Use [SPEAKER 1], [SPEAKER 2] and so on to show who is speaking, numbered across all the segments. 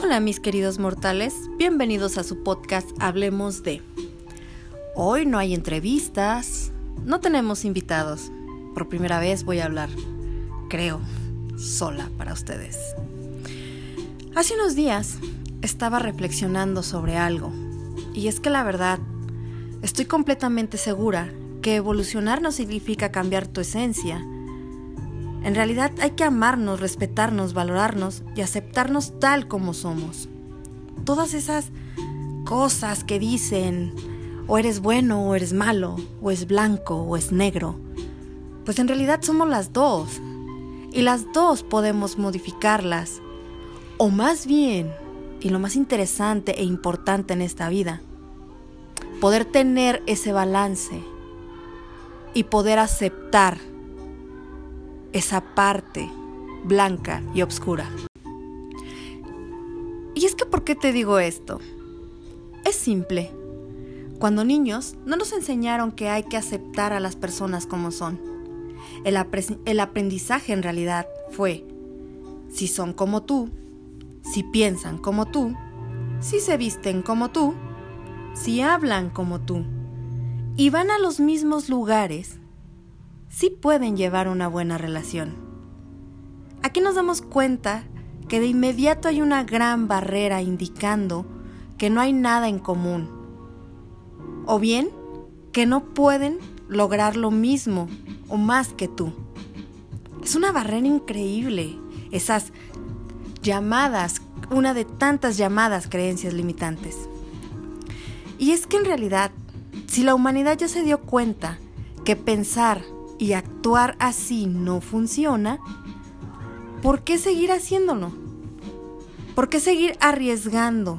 [SPEAKER 1] Hola mis queridos mortales, bienvenidos a su podcast Hablemos de. Hoy no hay entrevistas, no tenemos invitados. Por primera vez voy a hablar, creo, sola para ustedes. Hace unos días estaba reflexionando sobre algo, y es que la verdad, estoy completamente segura que evolucionar no significa cambiar tu esencia, en realidad hay que amarnos, respetarnos, valorarnos y aceptarnos tal como somos. Todas esas cosas que dicen, o eres bueno o eres malo, o es blanco o es negro, pues en realidad somos las dos. Y las dos podemos modificarlas. O más bien, y lo más interesante e importante en esta vida, poder tener ese balance y poder aceptar esa parte blanca y oscura. Y es que, ¿por qué te digo esto? Es simple. Cuando niños no nos enseñaron que hay que aceptar a las personas como son. El, el aprendizaje en realidad fue, si son como tú, si piensan como tú, si se visten como tú, si hablan como tú, y van a los mismos lugares, sí pueden llevar una buena relación. Aquí nos damos cuenta que de inmediato hay una gran barrera indicando que no hay nada en común. O bien que no pueden lograr lo mismo o más que tú. Es una barrera increíble, esas llamadas, una de tantas llamadas creencias limitantes. Y es que en realidad, si la humanidad ya se dio cuenta que pensar y actuar así no funciona, ¿por qué seguir haciéndolo? ¿Por qué seguir arriesgando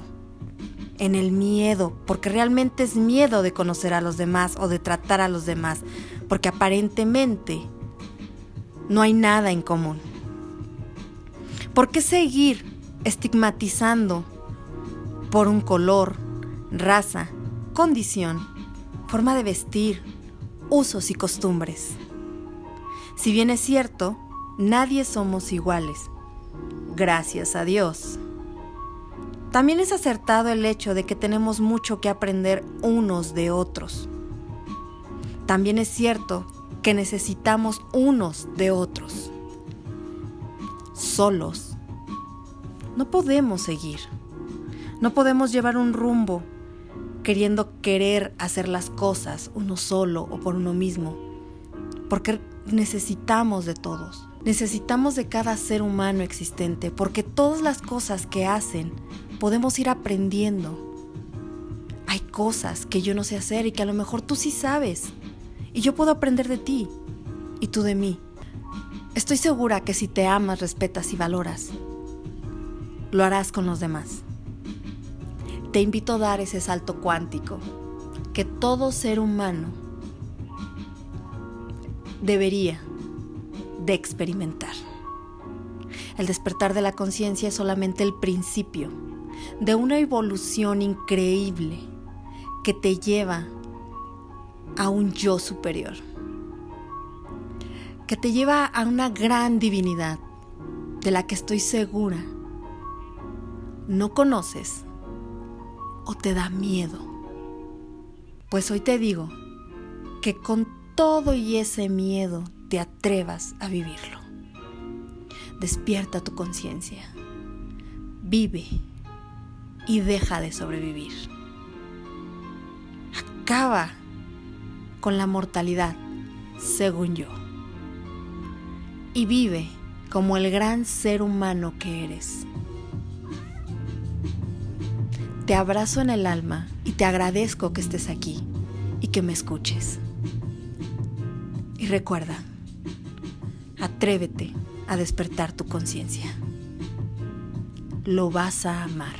[SPEAKER 1] en el miedo? Porque realmente es miedo de conocer a los demás o de tratar a los demás, porque aparentemente no hay nada en común. ¿Por qué seguir estigmatizando por un color, raza, condición, forma de vestir, usos y costumbres? Si bien es cierto, nadie somos iguales. Gracias a Dios. También es acertado el hecho de que tenemos mucho que aprender unos de otros. También es cierto que necesitamos unos de otros. Solos. No podemos seguir. No podemos llevar un rumbo queriendo querer hacer las cosas uno solo o por uno mismo. Porque necesitamos de todos. Necesitamos de cada ser humano existente porque todas las cosas que hacen podemos ir aprendiendo. Hay cosas que yo no sé hacer y que a lo mejor tú sí sabes. Y yo puedo aprender de ti y tú de mí. Estoy segura que si te amas, respetas y valoras, lo harás con los demás. Te invito a dar ese salto cuántico que todo ser humano debería de experimentar. El despertar de la conciencia es solamente el principio de una evolución increíble que te lleva a un yo superior, que te lleva a una gran divinidad de la que estoy segura no conoces o te da miedo. Pues hoy te digo que con todo y ese miedo te atrevas a vivirlo. Despierta tu conciencia. Vive y deja de sobrevivir. Acaba con la mortalidad, según yo. Y vive como el gran ser humano que eres. Te abrazo en el alma y te agradezco que estés aquí y que me escuches. Recuerda, atrévete a despertar tu conciencia. Lo vas a amar.